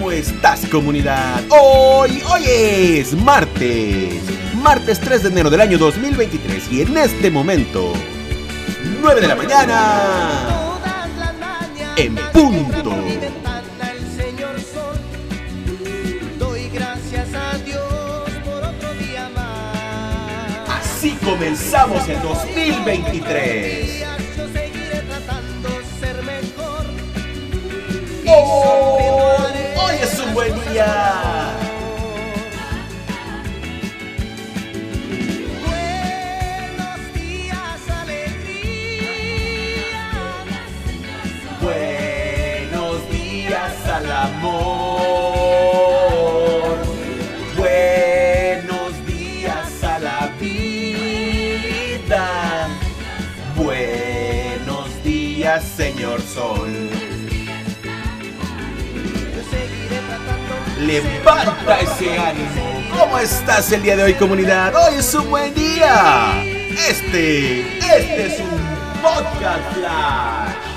¿Cómo estás comunidad? Hoy, hoy es martes, martes 3 de enero del año 2023 y en este momento, 9 de la mañana, en punto. Así comenzamos el 2023. Oh, al amor. Buenos días a la vida. Buenos días, señor Sol. Yo seguiré tratando. Levanta ese ánimo. ¿Cómo estás el día de hoy, comunidad? Hoy es un buen día. Este, este es un podcast flash.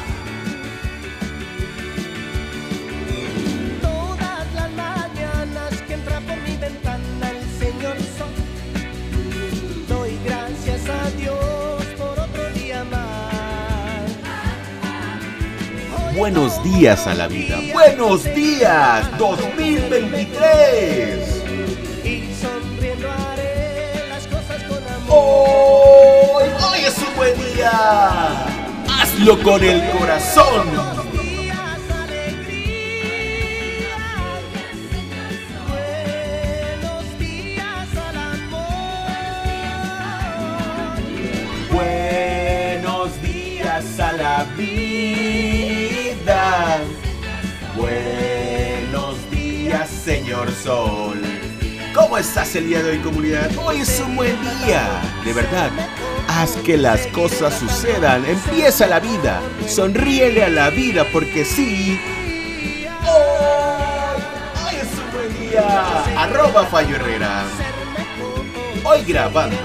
Buenos días a la vida. Buenos días, 2023. Y sonriendo haré las cosas con amor. Hoy, hoy es un buen día. Hazlo con el corazón. Buenos días al amor. Buenos días a la vida. Señor Sol. ¿Cómo estás el día de hoy, comunidad? Hoy es un buen día. De verdad, haz que las cosas sucedan. Empieza la vida. Sonríele a la vida porque sí. Hoy, es un buen día. Arroba Fallo Herrera. Hoy grabando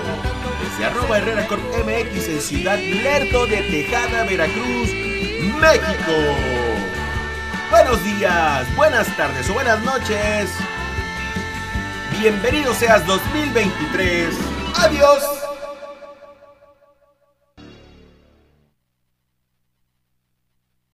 desde arroba Herrera Corp MX en Ciudad Lerdo de Tejada, Veracruz, México. Buenos días, buenas tardes o buenas noches. Bienvenido seas 2023. Adiós.